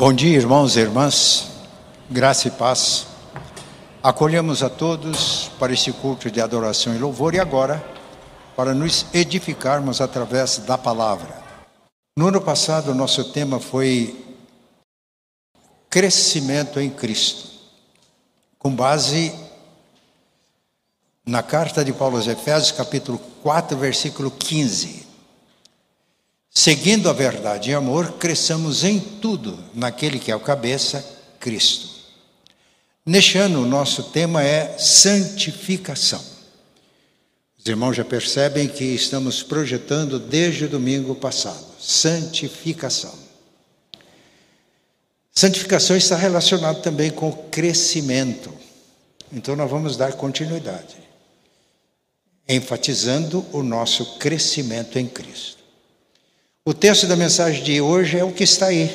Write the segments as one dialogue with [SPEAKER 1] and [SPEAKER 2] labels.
[SPEAKER 1] Bom dia, irmãos e irmãs, graça e paz. Acolhemos a todos para este culto de adoração e louvor e agora para nos edificarmos através da palavra. No ano passado, o nosso tema foi crescimento em Cristo, com base na carta de Paulo aos Efésios, capítulo 4, versículo 15. Seguindo a verdade e amor, cresçamos em tudo naquele que é o cabeça, Cristo. Neste ano, o nosso tema é santificação. Os irmãos já percebem que estamos projetando desde o domingo passado santificação. Santificação está relacionado também com crescimento. Então, nós vamos dar continuidade, enfatizando o nosso crescimento em Cristo. O texto da mensagem de hoje é o que está aí.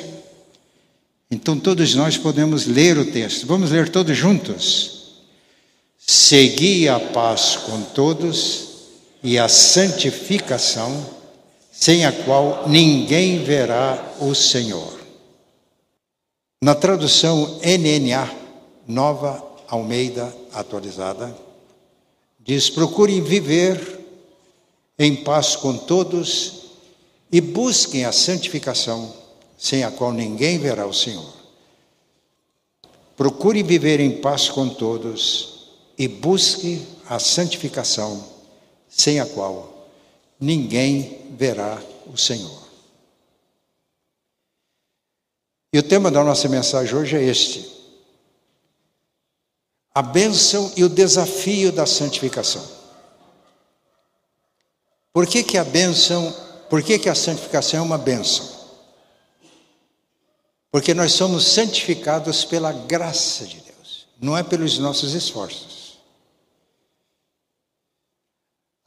[SPEAKER 1] Então todos nós podemos ler o texto. Vamos ler todos juntos? Segui a paz com todos e a santificação, sem a qual ninguém verá o Senhor. Na tradução NNA, Nova Almeida Atualizada, diz: procurem viver em paz com todos e busquem a santificação, sem a qual ninguém verá o Senhor. Procure viver em paz com todos e busque a santificação, sem a qual ninguém verá o Senhor. E o tema da nossa mensagem hoje é este: a bênção e o desafio da santificação. Por que, que a bênção por que, que a santificação é uma bênção? Porque nós somos santificados pela graça de Deus, não é pelos nossos esforços.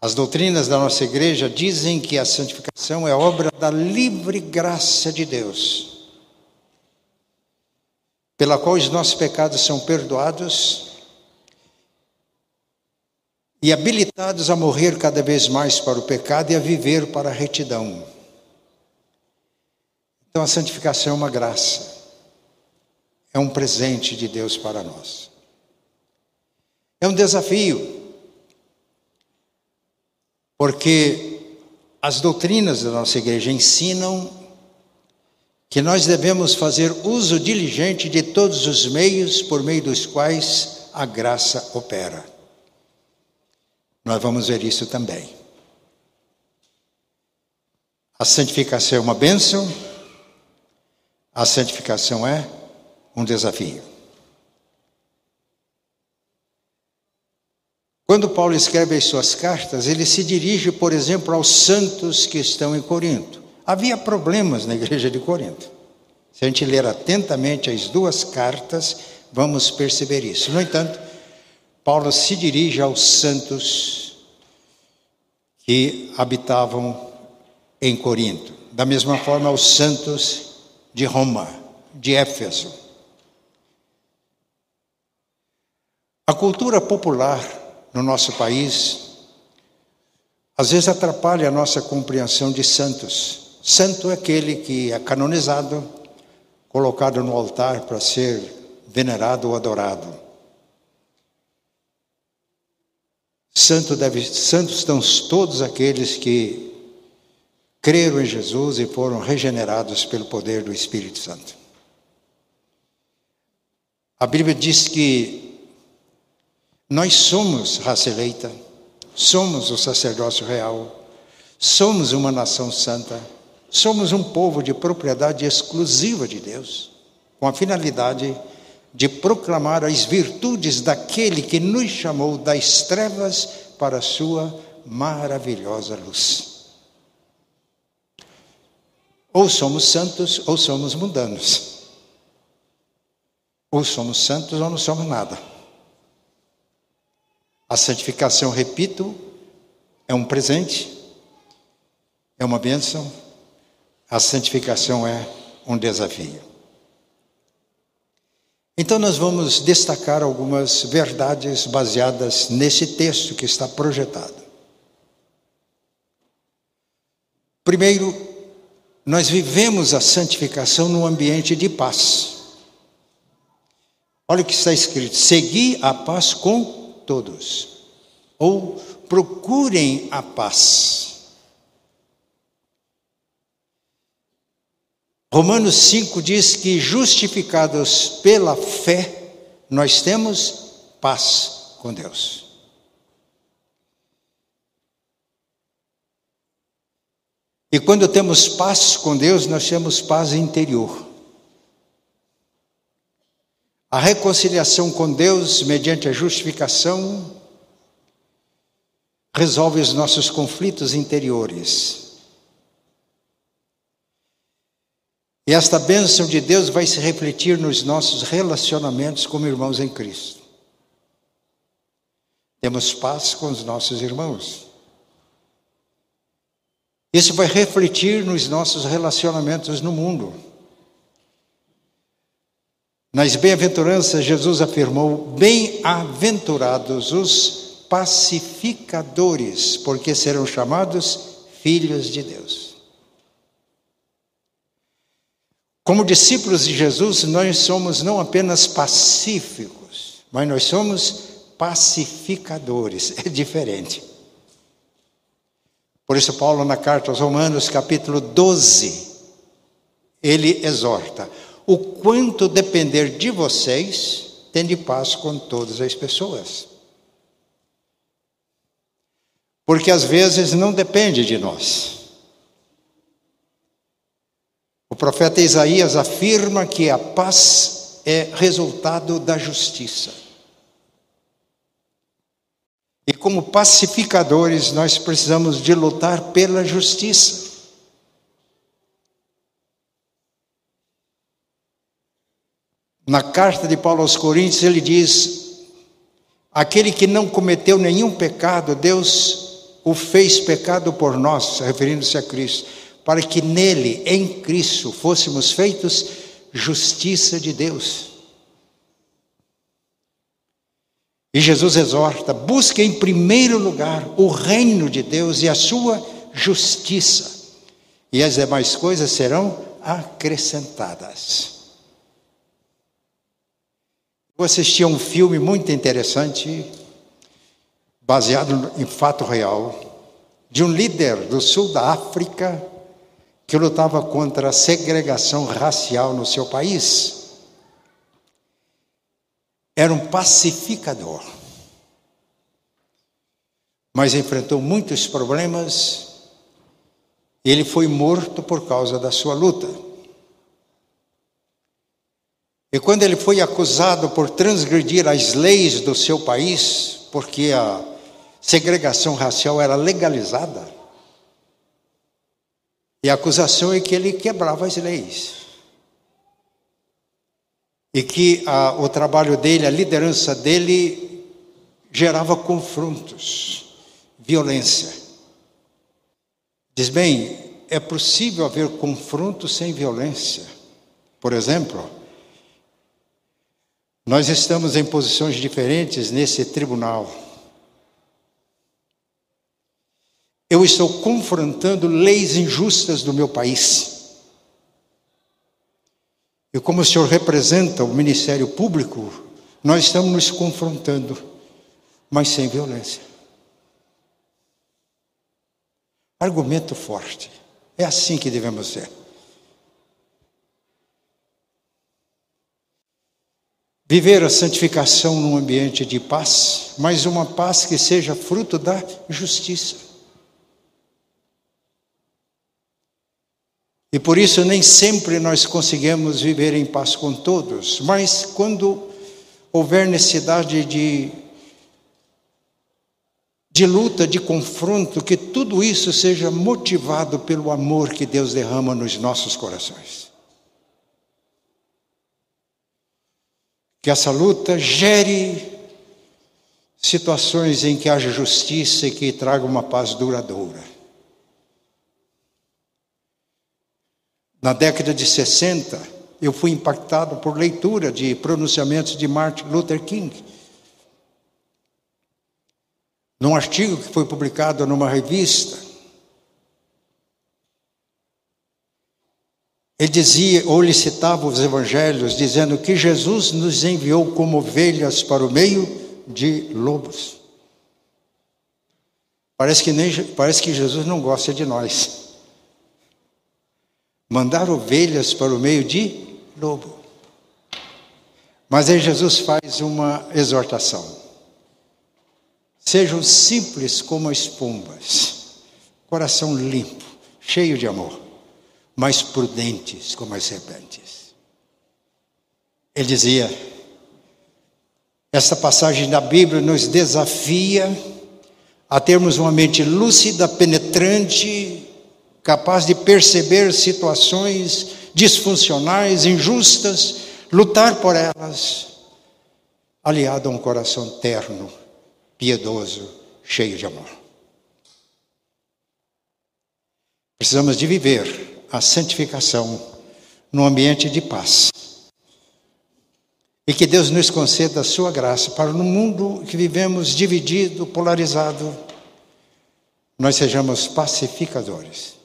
[SPEAKER 1] As doutrinas da nossa igreja dizem que a santificação é obra da livre graça de Deus, pela qual os nossos pecados são perdoados e habilitados a morrer cada vez mais para o pecado e a viver para a retidão. Então a santificação é uma graça, é um presente de Deus para nós. É um desafio, porque as doutrinas da nossa igreja ensinam que nós devemos fazer uso diligente de todos os meios por meio dos quais a graça opera. Nós vamos ver isso também. A santificação é uma bênção, a santificação é um desafio. Quando Paulo escreve as suas cartas, ele se dirige, por exemplo, aos santos que estão em Corinto. Havia problemas na igreja de Corinto. Se a gente ler atentamente as duas cartas, vamos perceber isso. No entanto, Paulo se dirige aos santos que habitavam em Corinto, da mesma forma aos santos de Roma, de Éfeso. A cultura popular no nosso país às vezes atrapalha a nossa compreensão de santos. Santo é aquele que é canonizado, colocado no altar para ser venerado ou adorado. Santo deve, santos estão todos aqueles que creram em Jesus e foram regenerados pelo poder do Espírito Santo. A Bíblia diz que nós somos raça eleita, somos o sacerdócio real, somos uma nação santa, somos um povo de propriedade exclusiva de Deus, com a finalidade de de proclamar as virtudes daquele que nos chamou das trevas para a sua maravilhosa luz. Ou somos santos ou somos mundanos. Ou somos santos ou não somos nada. A santificação, repito, é um presente, é uma bênção. A santificação é um desafio. Então, nós vamos destacar algumas verdades baseadas nesse texto que está projetado. Primeiro, nós vivemos a santificação num ambiente de paz. Olha o que está escrito: segui a paz com todos, ou procurem a paz. Romanos 5 diz que justificados pela fé, nós temos paz com Deus. E quando temos paz com Deus, nós temos paz interior. A reconciliação com Deus, mediante a justificação, resolve os nossos conflitos interiores. E esta bênção de Deus vai se refletir nos nossos relacionamentos como irmãos em Cristo. Temos paz com os nossos irmãos. Isso vai refletir nos nossos relacionamentos no mundo. Nas bem-aventuranças, Jesus afirmou: Bem-aventurados os pacificadores, porque serão chamados filhos de Deus. Como discípulos de Jesus, nós somos não apenas pacíficos, mas nós somos pacificadores. É diferente. Por isso, Paulo, na carta aos Romanos, capítulo 12, ele exorta: o quanto depender de vocês, tende paz com todas as pessoas. Porque às vezes não depende de nós. O profeta Isaías afirma que a paz é resultado da justiça. E como pacificadores, nós precisamos de lutar pela justiça. Na carta de Paulo aos Coríntios, ele diz: aquele que não cometeu nenhum pecado, Deus o fez pecado por nós, referindo-se a Cristo para que nele, em Cristo, fôssemos feitos justiça de Deus. E Jesus exorta: busque em primeiro lugar o reino de Deus e a sua justiça, e as demais coisas serão acrescentadas. Vou assistir a um filme muito interessante, baseado em fato real, de um líder do sul da África que lutava contra a segregação racial no seu país. Era um pacificador. Mas enfrentou muitos problemas. Ele foi morto por causa da sua luta. E quando ele foi acusado por transgredir as leis do seu país, porque a segregação racial era legalizada, e a acusação é que ele quebrava as leis. E que a, o trabalho dele, a liderança dele, gerava confrontos, violência. Diz bem, é possível haver confronto sem violência. Por exemplo, nós estamos em posições diferentes nesse tribunal. Eu estou confrontando leis injustas do meu país. E como o senhor representa o Ministério Público, nós estamos nos confrontando, mas sem violência. Argumento forte. É assim que devemos ser. Viver a santificação num ambiente de paz, mas uma paz que seja fruto da justiça. E por isso nem sempre nós conseguimos viver em paz com todos, mas quando houver necessidade de, de luta, de confronto, que tudo isso seja motivado pelo amor que Deus derrama nos nossos corações. Que essa luta gere situações em que haja justiça e que traga uma paz duradoura. Na década de 60, eu fui impactado por leitura de pronunciamentos de Martin Luther King. Num artigo que foi publicado numa revista, Ele dizia, ou ele citava os evangelhos, dizendo que Jesus nos enviou como ovelhas para o meio de lobos. Parece que, nem, parece que Jesus não gosta de nós. Mandar ovelhas para o meio de lobo. Mas aí Jesus faz uma exortação. Sejam simples como as pombas, coração limpo, cheio de amor, mas prudentes como as serpentes. Ele dizia: essa passagem da Bíblia nos desafia a termos uma mente lúcida, penetrante, capaz de perceber situações disfuncionais, injustas, lutar por elas, aliado a um coração terno, piedoso, cheio de amor. Precisamos de viver a santificação no ambiente de paz. E que Deus nos conceda a sua graça para no mundo que vivemos dividido, polarizado, nós sejamos pacificadores.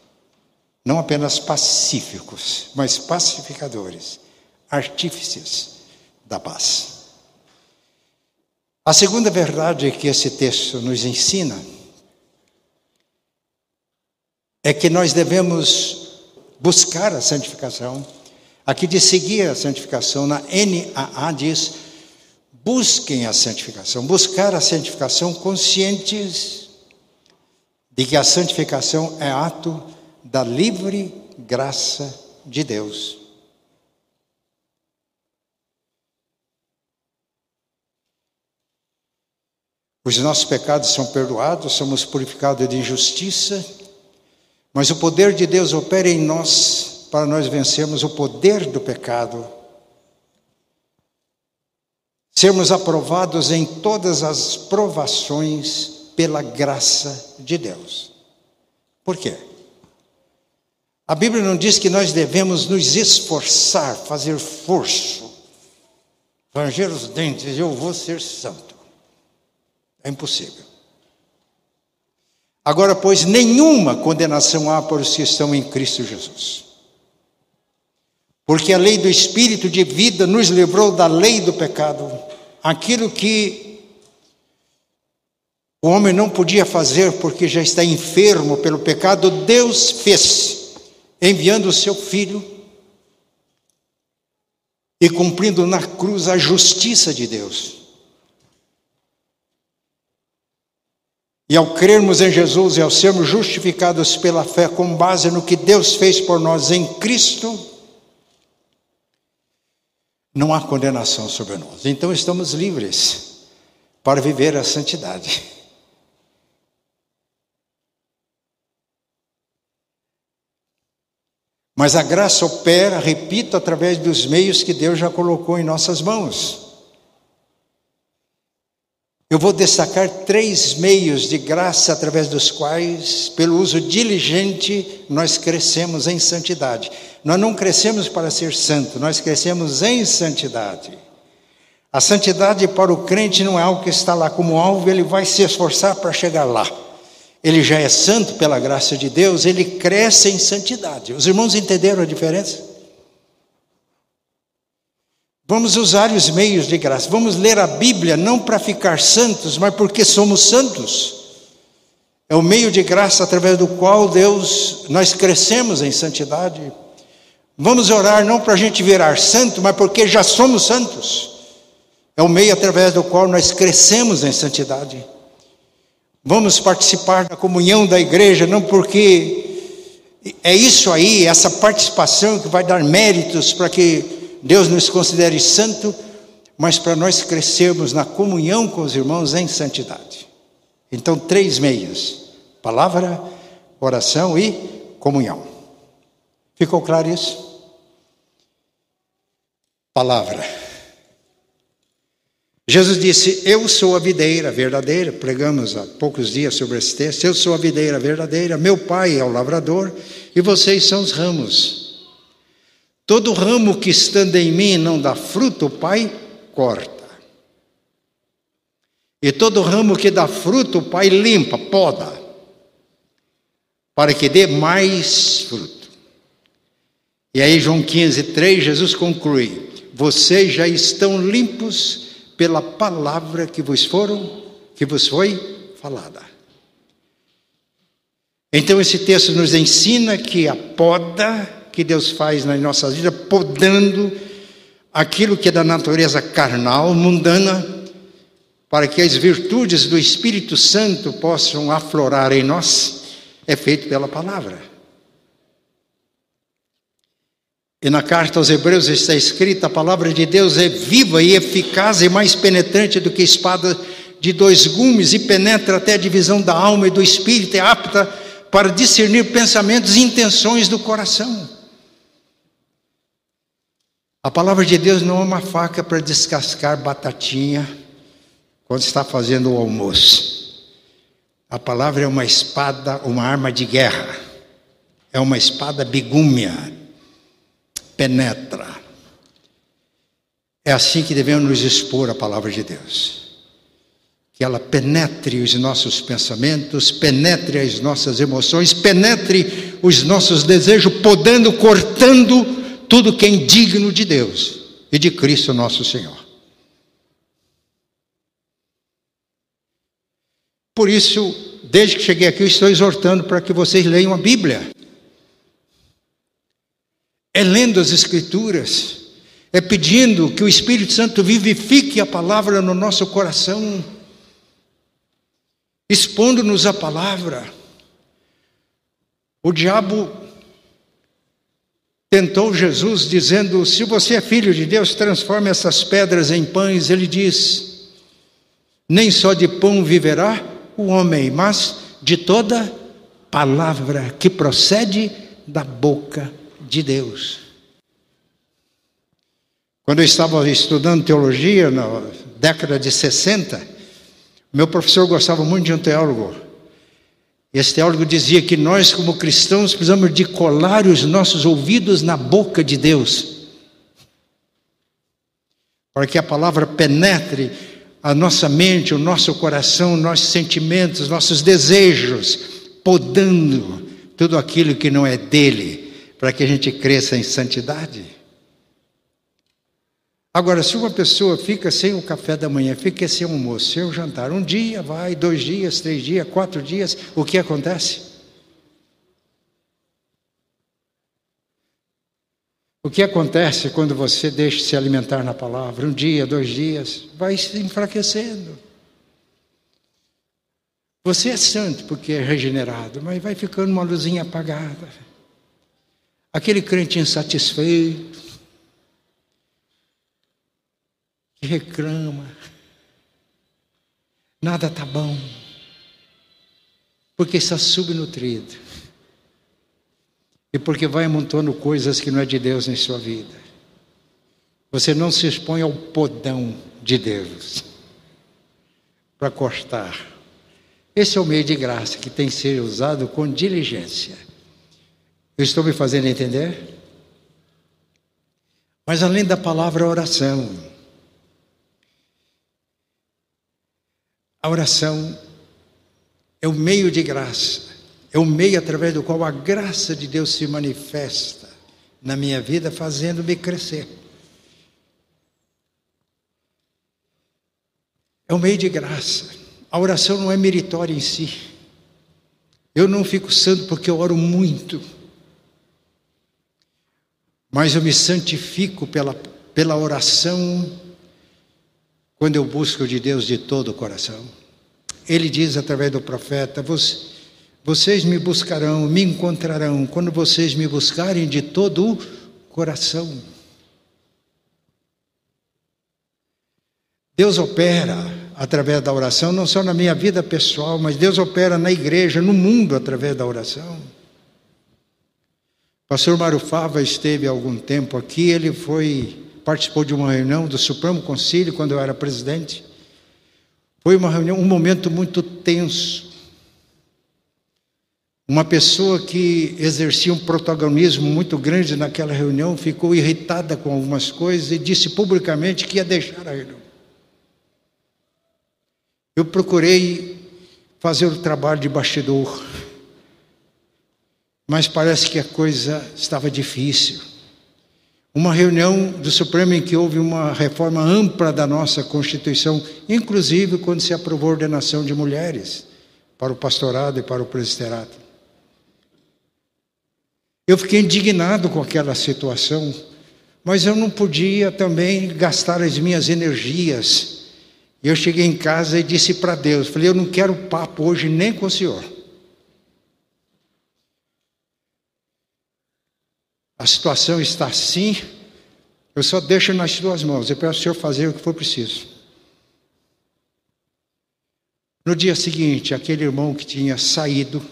[SPEAKER 1] Não apenas pacíficos, mas pacificadores, artífices da paz. A segunda verdade que esse texto nos ensina é que nós devemos buscar a santificação. Aqui de seguir a santificação, na NAA diz: busquem a santificação. Buscar a santificação conscientes de que a santificação é ato da livre graça de Deus. Os nossos pecados são perdoados, somos purificados de injustiça, mas o poder de Deus opera em nós para nós vencermos o poder do pecado. Sermos aprovados em todas as provações pela graça de Deus. Por quê? A Bíblia não diz que nós devemos nos esforçar, fazer forço, ranger os dentes, eu vou ser santo. É impossível. Agora, pois, nenhuma condenação há para os que estão em Cristo Jesus. Porque a lei do Espírito de vida nos livrou da lei do pecado. Aquilo que o homem não podia fazer porque já está enfermo pelo pecado, Deus fez, enviando o seu Filho e cumprindo na cruz a justiça de Deus. E ao crermos em Jesus e ao sermos justificados pela fé com base no que Deus fez por nós em Cristo, não há condenação sobre nós. Então estamos livres para viver a santidade. Mas a graça opera, repito, através dos meios que Deus já colocou em nossas mãos. Eu vou destacar três meios de graça através dos quais, pelo uso diligente, nós crescemos em santidade. Nós não crescemos para ser santo, nós crescemos em santidade. A santidade para o crente não é algo que está lá como alvo, ele vai se esforçar para chegar lá. Ele já é santo pela graça de Deus, ele cresce em santidade. Os irmãos entenderam a diferença? Vamos usar os meios de graça. Vamos ler a Bíblia não para ficar santos, mas porque somos santos. É o meio de graça através do qual Deus nós crescemos em santidade. Vamos orar não para a gente virar santo, mas porque já somos santos. É o meio através do qual nós crescemos em santidade. Vamos participar da comunhão da igreja não porque é isso aí, essa participação que vai dar méritos para que Deus nos considere santo, mas para nós crescermos na comunhão com os irmãos em santidade. Então, três meios: palavra, oração e comunhão. Ficou claro isso? Palavra. Jesus disse: Eu sou a videira verdadeira. Pregamos há poucos dias sobre esse texto. Eu sou a videira verdadeira. Meu pai é o lavrador e vocês são os ramos. Todo ramo que estando em mim não dá fruto, o Pai corta. E todo ramo que dá fruto, o Pai limpa, poda, para que dê mais fruto. E aí, João 15, 3, Jesus conclui: Vocês já estão limpos pela palavra que vos foram, que vos foi falada. Então, esse texto nos ensina que a poda que Deus faz nas nossas vidas, podando aquilo que é da natureza carnal, mundana, para que as virtudes do Espírito Santo possam aflorar em nós, é feito pela palavra. E na carta aos Hebreus está escrita: a palavra de Deus é viva e eficaz e mais penetrante do que espada de dois gumes e penetra até a divisão da alma e do espírito, é apta para discernir pensamentos e intenções do coração. A palavra de Deus não é uma faca para descascar batatinha quando está fazendo o almoço. A palavra é uma espada, uma arma de guerra. É uma espada bigúmia. Penetra. É assim que devemos nos expor à palavra de Deus. Que ela penetre os nossos pensamentos, penetre as nossas emoções, penetre os nossos desejos, podando, cortando tudo que é indigno de Deus e de Cristo nosso Senhor. Por isso, desde que cheguei aqui, eu estou exortando para que vocês leiam a Bíblia. É lendo as Escrituras, é pedindo que o Espírito Santo vivifique a palavra no nosso coração, expondo-nos a palavra. O diabo tentou Jesus dizendo: Se você é filho de Deus, transforme essas pedras em pães. Ele diz: Nem só de pão viverá o homem, mas de toda palavra que procede da boca de Deus. Quando eu estava estudando teologia na década de 60, meu professor gostava muito de um teólogo esse teólogo dizia que nós, como cristãos, precisamos de colar os nossos ouvidos na boca de Deus, para que a palavra penetre a nossa mente, o nosso coração, nossos sentimentos, nossos desejos, podando tudo aquilo que não é dele, para que a gente cresça em santidade. Agora, se uma pessoa fica sem o café da manhã, fica sem o almoço, sem o jantar, um dia vai, dois dias, três dias, quatro dias, o que acontece? O que acontece quando você deixa se alimentar na palavra? Um dia, dois dias, vai se enfraquecendo. Você é santo porque é regenerado, mas vai ficando uma luzinha apagada. Aquele crente insatisfeito, reclama. Nada está bom. Porque está subnutrido. E porque vai amontando coisas que não é de Deus em sua vida. Você não se expõe ao podão de Deus para cortar. Esse é o meio de graça que tem que ser usado com diligência. Eu estou me fazendo entender? Mas além da palavra oração, A oração é o meio de graça, é o meio através do qual a graça de Deus se manifesta na minha vida, fazendo-me crescer. É o meio de graça. A oração não é meritória em si. Eu não fico santo porque eu oro muito, mas eu me santifico pela, pela oração quando eu busco de Deus de todo o coração. Ele diz através do profeta: Vocês me buscarão, me encontrarão, quando vocês me buscarem de todo o coração. Deus opera através da oração, não só na minha vida pessoal, mas Deus opera na igreja, no mundo, através da oração. Pastor Mário Fava esteve há algum tempo aqui, ele foi participou de uma reunião do Supremo Conselho quando eu era presidente. Foi uma reunião, um momento muito tenso. Uma pessoa que exercia um protagonismo muito grande naquela reunião ficou irritada com algumas coisas e disse publicamente que ia deixar a reunião. Eu procurei fazer o trabalho de bastidor, mas parece que a coisa estava difícil. Uma reunião do Supremo em que houve uma reforma ampla da nossa Constituição, inclusive quando se aprovou a ordenação de mulheres para o pastorado e para o presbiterato. Eu fiquei indignado com aquela situação, mas eu não podia também gastar as minhas energias. Eu cheguei em casa e disse para Deus: falei, eu não quero papo hoje nem com o senhor. A situação está assim, eu só deixo nas suas mãos. Eu peço ao senhor fazer o que for preciso. No dia seguinte, aquele irmão que tinha saído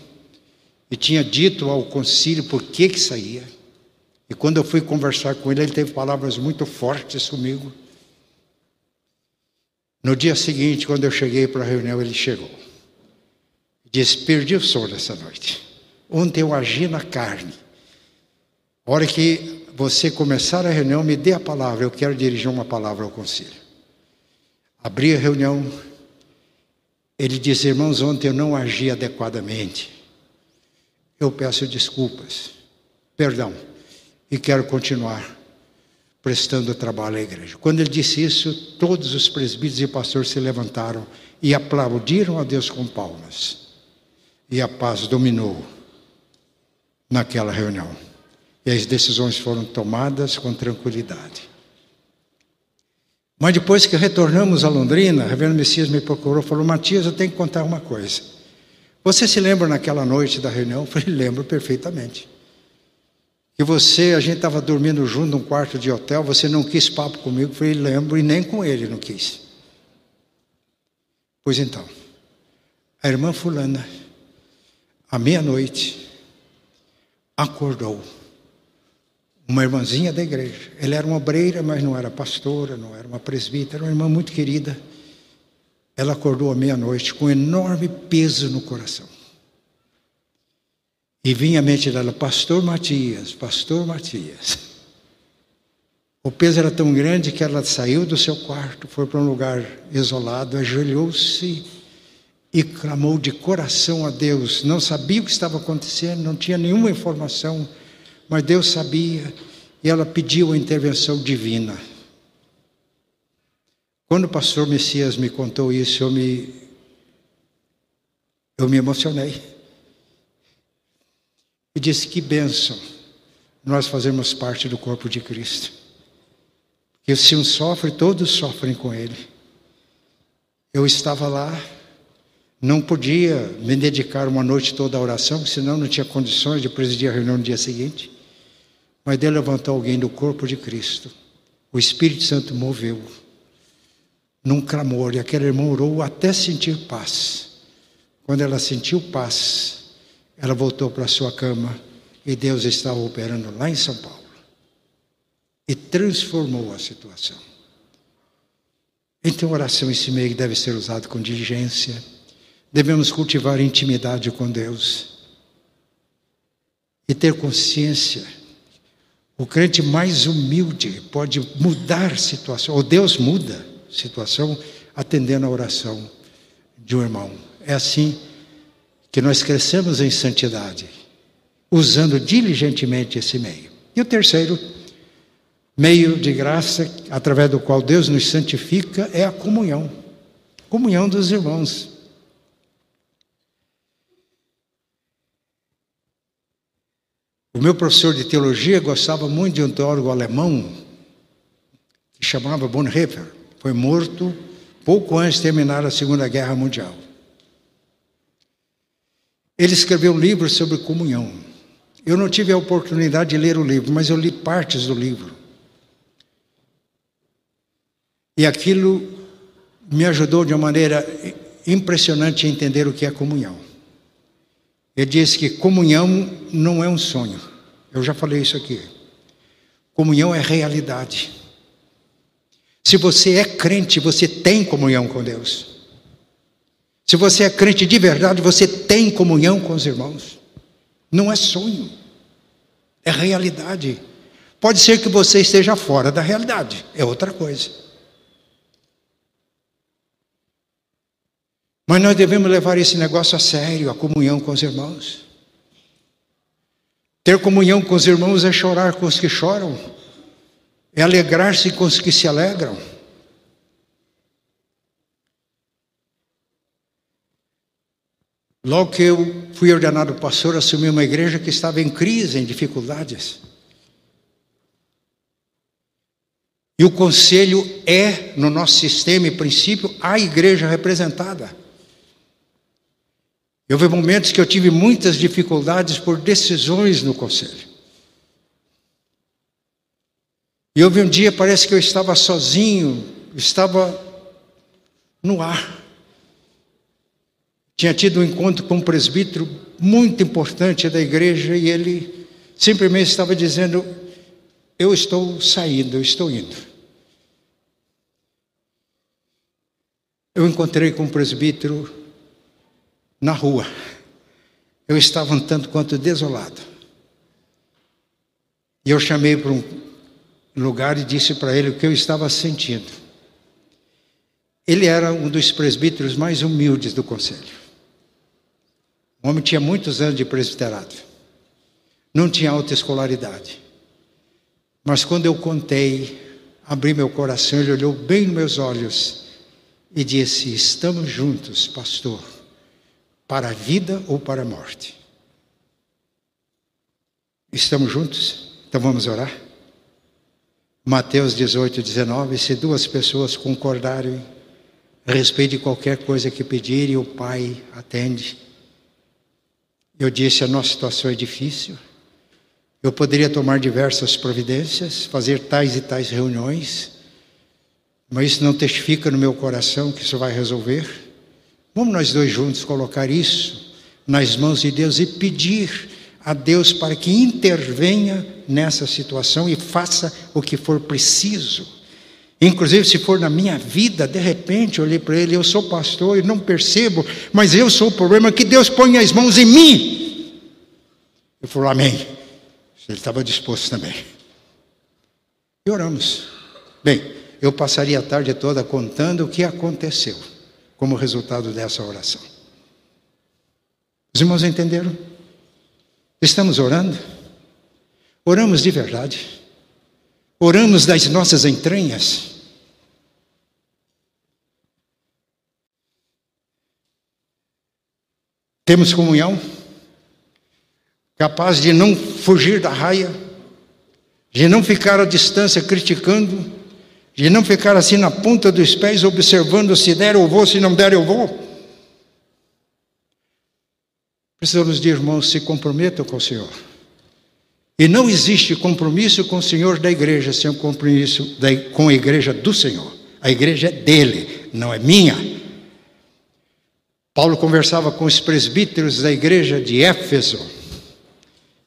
[SPEAKER 1] e tinha dito ao concílio por que que saía. E quando eu fui conversar com ele, ele teve palavras muito fortes comigo. No dia seguinte, quando eu cheguei para a reunião, ele chegou. Disse: Perdi o sono essa noite. Ontem eu agi na carne. A hora que você começar a reunião, me dê a palavra. Eu quero dirigir uma palavra ao concílio. Abri a reunião. Ele disse: Irmãos, ontem eu não agi adequadamente eu peço desculpas, perdão, e quero continuar prestando trabalho à igreja. Quando ele disse isso, todos os presbíteros e pastores se levantaram e aplaudiram a Deus com palmas. E a paz dominou naquela reunião. E as decisões foram tomadas com tranquilidade. Mas depois que retornamos a Londrina, o reverendo Messias me procurou e falou: Matias, eu tenho que contar uma coisa. Você se lembra naquela noite da reunião? Eu falei, lembro perfeitamente. E você, a gente estava dormindo junto num quarto de hotel, você não quis papo comigo? Eu falei, lembro, e nem com ele não quis. Pois então, a irmã Fulana, à meia-noite, acordou. Uma irmãzinha da igreja. Ela era uma obreira, mas não era pastora, não era uma presbítera, era uma irmã muito querida. Ela acordou à meia-noite com um enorme peso no coração. E vinha a mente dela, Pastor Matias, Pastor Matias. O peso era tão grande que ela saiu do seu quarto, foi para um lugar isolado, ajoelhou-se e clamou de coração a Deus. Não sabia o que estava acontecendo, não tinha nenhuma informação, mas Deus sabia e ela pediu a intervenção divina. Quando o pastor Messias me contou isso, eu me, eu me emocionei. E disse: Que bênção nós fazemos parte do corpo de Cristo. Que se um sofre, todos sofrem com ele. Eu estava lá, não podia me dedicar uma noite toda à oração, senão não tinha condições de presidir a reunião no dia seguinte. Mas Deus levantou alguém do corpo de Cristo. O Espírito Santo moveu num clamor, e aquela irmã orou até sentir paz. Quando ela sentiu paz, ela voltou para sua cama e Deus estava operando lá em São Paulo e transformou a situação. Então, oração esse meio deve ser usado com diligência. Devemos cultivar intimidade com Deus e ter consciência. O crente mais humilde pode mudar situação, ou Deus muda situação, atendendo a oração de um irmão. É assim que nós crescemos em santidade, usando diligentemente esse meio. E o terceiro meio de graça, através do qual Deus nos santifica, é a comunhão comunhão dos irmãos. O meu professor de teologia gostava muito de um teólogo alemão que chamava Bonhoeffer. Foi morto pouco antes de terminar a Segunda Guerra Mundial. Ele escreveu um livro sobre comunhão. Eu não tive a oportunidade de ler o livro, mas eu li partes do livro. E aquilo me ajudou de uma maneira impressionante a entender o que é comunhão. Ele disse que comunhão não é um sonho. Eu já falei isso aqui. Comunhão é realidade. Se você é crente, você tem comunhão com Deus. Se você é crente de verdade, você tem comunhão com os irmãos. Não é sonho, é realidade. Pode ser que você esteja fora da realidade, é outra coisa. Mas nós devemos levar esse negócio a sério, a comunhão com os irmãos. Ter comunhão com os irmãos é chorar com os que choram é alegrar-se com os que se alegram. Logo que eu fui ordenado pastor, assumi uma igreja que estava em crise, em dificuldades. E o conselho é, no nosso sistema e princípio, a igreja representada. Houve momentos que eu tive muitas dificuldades por decisões no conselho. E houve um dia, parece que eu estava sozinho, estava no ar. Tinha tido um encontro com um presbítero muito importante da igreja e ele simplesmente estava dizendo: Eu estou saindo, eu estou indo. Eu encontrei com um presbítero na rua. Eu estava um tanto quanto desolado. E eu chamei para um lugar e disse para ele o que eu estava sentindo. Ele era um dos presbíteros mais humildes do conselho. O homem tinha muitos anos de presbiterado. Não tinha alta escolaridade. Mas quando eu contei, abri meu coração, ele olhou bem nos meus olhos e disse: Estamos juntos, pastor, para a vida ou para a morte. Estamos juntos? Então vamos orar? Mateus 18, 19: Se duas pessoas concordarem a respeito de qualquer coisa que pedirem, o Pai atende. Eu disse: a nossa situação é difícil. Eu poderia tomar diversas providências, fazer tais e tais reuniões, mas isso não testifica no meu coração que isso vai resolver. Vamos nós dois juntos colocar isso nas mãos de Deus e pedir a Deus para que intervenha nessa situação e faça o que for preciso. Inclusive, se for na minha vida, de repente eu olhei para ele, eu sou pastor e não percebo, mas eu sou o problema, que Deus ponha as mãos em mim. Ele falou, amém. Ele estava disposto também. E oramos. Bem, eu passaria a tarde toda contando o que aconteceu como resultado dessa oração. Os irmãos entenderam? Estamos orando? Oramos de verdade. Oramos das nossas entranhas. Temos comunhão, capaz de não fugir da raia, de não ficar à distância criticando, de não ficar assim na ponta dos pés observando se der eu vou, se não der eu vou. Precisamos de irmãos se comprometam com o Senhor. E não existe compromisso com o Senhor da igreja sem compromisso com a igreja do Senhor. A igreja é dele, não é minha. Paulo conversava com os presbíteros da igreja de Éfeso.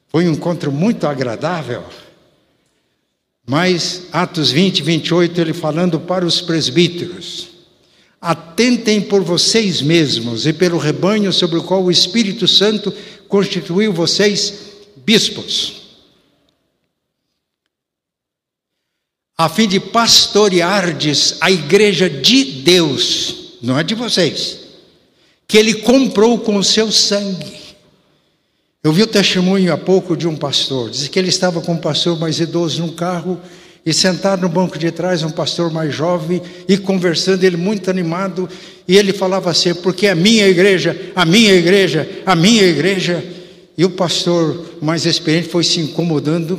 [SPEAKER 1] Foi um encontro muito agradável. Mas, Atos 20, 28, ele falando para os presbíteros: Atentem por vocês mesmos e pelo rebanho sobre o qual o Espírito Santo constituiu vocês bispos, a fim de pastoreardes a igreja de Deus, não é de vocês que ele comprou com o seu sangue. Eu vi o testemunho há pouco de um pastor, disse que ele estava com um pastor mais idoso num carro e sentado no banco de trás um pastor mais jovem e conversando, ele muito animado, e ele falava assim: "Porque a minha igreja, a minha igreja, a minha igreja". E o pastor mais experiente foi se incomodando.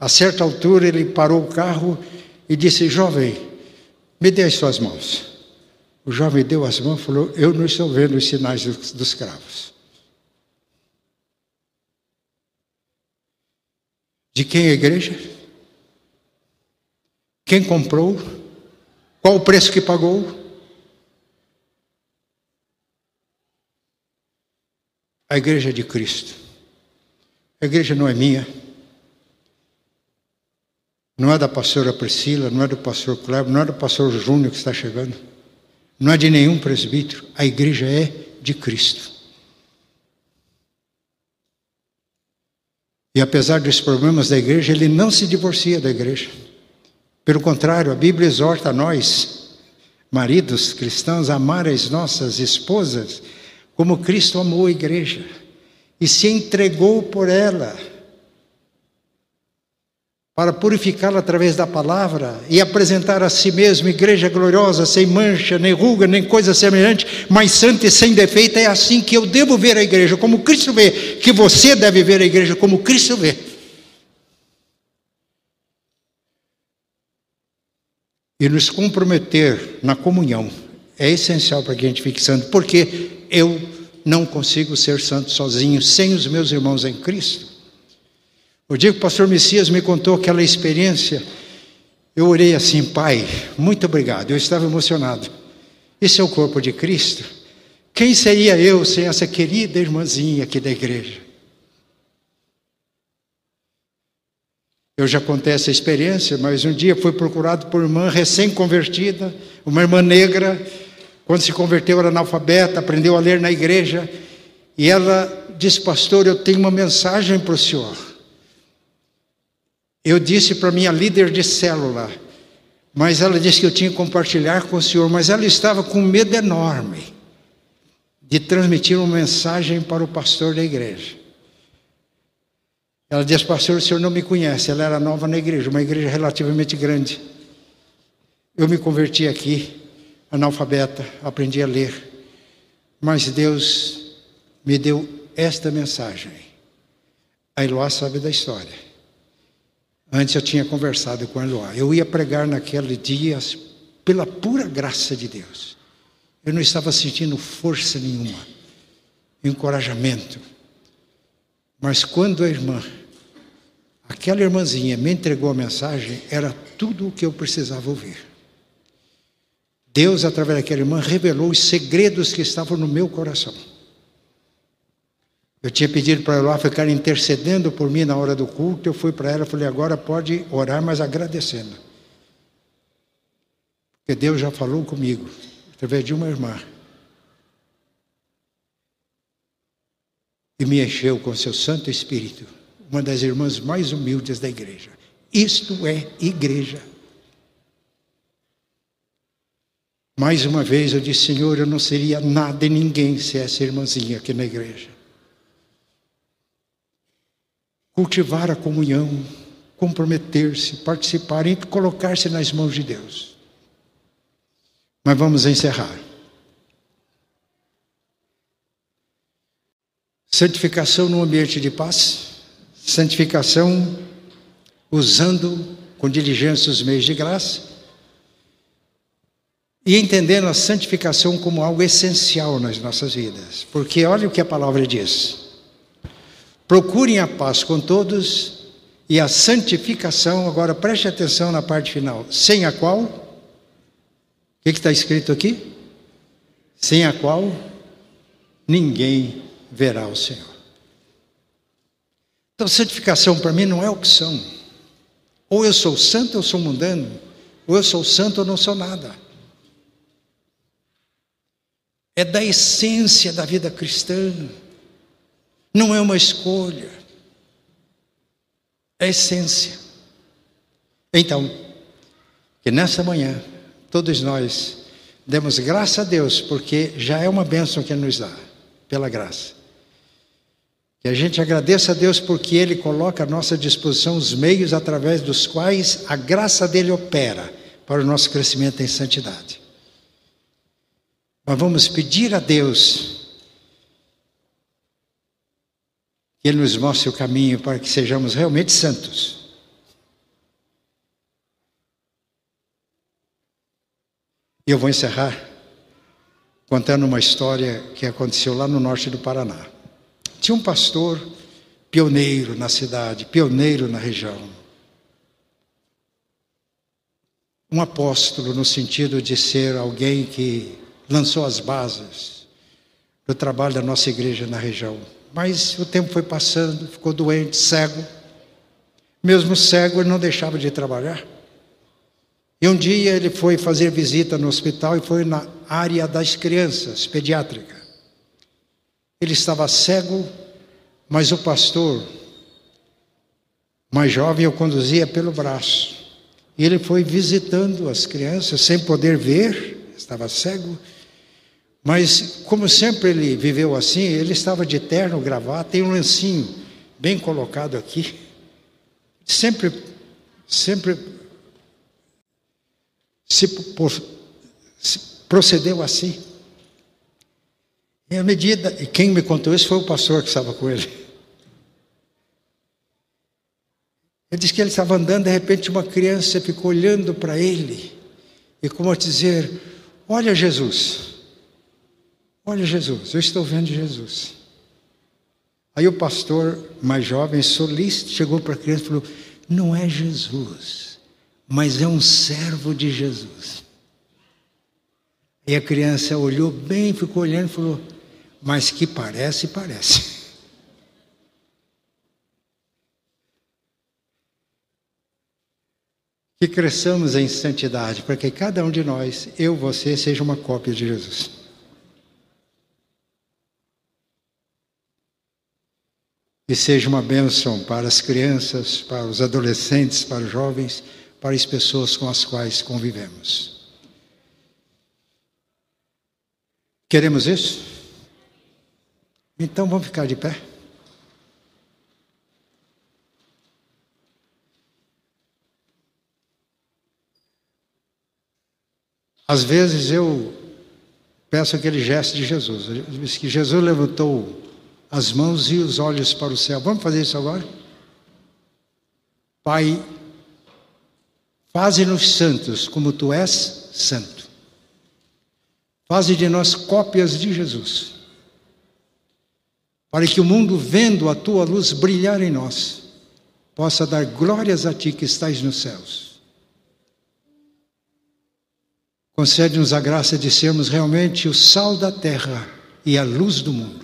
[SPEAKER 1] A certa altura ele parou o carro e disse: "Jovem, me dê as suas mãos". O jovem deu as mãos e falou: Eu não estou vendo os sinais dos cravos. De quem é a igreja? Quem comprou? Qual o preço que pagou? A igreja de Cristo. A igreja não é minha. Não é da pastora Priscila, não é do pastor Cleber, não é do pastor Júnior que está chegando não é de nenhum presbítero, a igreja é de Cristo. E apesar dos problemas da igreja, ele não se divorcia da igreja. Pelo contrário, a Bíblia exorta a nós, maridos cristãos, a amar as nossas esposas como Cristo amou a igreja e se entregou por ela. Para purificá-la através da palavra e apresentar a si mesmo igreja gloriosa, sem mancha, nem ruga, nem coisa semelhante, mas santa e sem defeito. É assim que eu devo ver a igreja, como Cristo vê, que você deve ver a igreja como Cristo vê. E nos comprometer na comunhão é essencial para que a gente fique santo, porque eu não consigo ser santo sozinho, sem os meus irmãos em Cristo. O dia que o pastor Messias me contou aquela experiência, eu orei assim, Pai, muito obrigado. Eu estava emocionado. Esse é o corpo de Cristo. Quem seria eu sem essa querida irmãzinha aqui da igreja? Eu já contei essa experiência, mas um dia fui procurado por uma irmã recém-convertida, uma irmã negra, quando se converteu era analfabeta, aprendeu a ler na igreja, e ela disse, pastor, eu tenho uma mensagem para o senhor. Eu disse para minha líder de célula, mas ela disse que eu tinha que compartilhar com o senhor, mas ela estava com medo enorme de transmitir uma mensagem para o pastor da igreja. Ela disse, pastor, o senhor não me conhece. Ela era nova na igreja, uma igreja relativamente grande. Eu me converti aqui, analfabeta, aprendi a ler. Mas Deus me deu esta mensagem. A Eloá sabe da história. Antes eu tinha conversado com Eloá. Eu ia pregar naquele dia pela pura graça de Deus. Eu não estava sentindo força nenhuma, encorajamento. Mas quando a irmã, aquela irmãzinha, me entregou a mensagem, era tudo o que eu precisava ouvir. Deus, através daquela irmã, revelou os segredos que estavam no meu coração. Eu tinha pedido para ela ficar intercedendo por mim na hora do culto. Eu fui para ela e falei: agora pode orar, mas agradecendo. Porque Deus já falou comigo, através de uma irmã. E me encheu com seu Santo Espírito, uma das irmãs mais humildes da igreja. Isto é igreja. Mais uma vez eu disse: Senhor, eu não seria nada e ninguém se essa irmãzinha aqui na igreja cultivar a comunhão, comprometer-se, participar e colocar-se nas mãos de Deus. Mas vamos encerrar. Santificação no ambiente de paz, santificação usando com diligência os meios de graça e entendendo a santificação como algo essencial nas nossas vidas, porque olha o que a palavra diz. Procurem a paz com todos e a santificação, agora preste atenção na parte final, sem a qual, o que está escrito aqui? Sem a qual ninguém verá o Senhor. Então, santificação para mim não é opção. Ou eu sou santo ou eu sou mundano, ou eu sou santo ou não sou nada. É da essência da vida cristã não é uma escolha, é essência. Então, que nessa manhã, todos nós demos graça a Deus, porque já é uma bênção que Ele nos dá, pela graça. Que a gente agradeça a Deus porque Ele coloca à nossa disposição os meios através dos quais a graça dele opera para o nosso crescimento em santidade. Mas vamos pedir a Deus que Ele nos mostre o caminho para que sejamos realmente santos. E eu vou encerrar contando uma história que aconteceu lá no norte do Paraná. Tinha um pastor pioneiro na cidade, pioneiro na região. Um apóstolo no sentido de ser alguém que lançou as bases do trabalho da nossa igreja na região. Mas o tempo foi passando, ficou doente, cego. Mesmo cego, ele não deixava de trabalhar. E um dia ele foi fazer visita no hospital e foi na área das crianças, pediátrica. Ele estava cego, mas o pastor, mais jovem, o conduzia pelo braço. E ele foi visitando as crianças sem poder ver, estava cego, mas, como sempre ele viveu assim, ele estava de terno, gravata, tem um lencinho bem colocado aqui. Sempre sempre se, se procedeu assim. E à medida, e quem me contou isso foi o pastor que estava com ele. Ele disse que ele estava andando, de repente uma criança ficou olhando para ele, e como a dizer: Olha Jesus, olha Jesus, eu estou vendo Jesus. Aí o pastor mais jovem, solista, chegou para a criança e falou: Não é Jesus, mas é um servo de Jesus. E a criança olhou bem, ficou olhando e falou: Mas que parece, parece. Que cresçamos em santidade, para que cada um de nós, eu, você, seja uma cópia de Jesus. E seja uma bênção para as crianças, para os adolescentes, para os jovens, para as pessoas com as quais convivemos. Queremos isso? Então vamos ficar de pé. Às vezes eu peço aquele gesto de Jesus. Diz que Jesus levantou as mãos e os olhos para o céu. Vamos fazer isso agora? Pai, faze-nos santos como tu és santo. Faze de nós cópias de Jesus, para que o mundo, vendo a tua luz brilhar em nós, possa dar glórias a ti que estás nos céus. Concede-nos a graça de sermos realmente o sal da terra e a luz do mundo.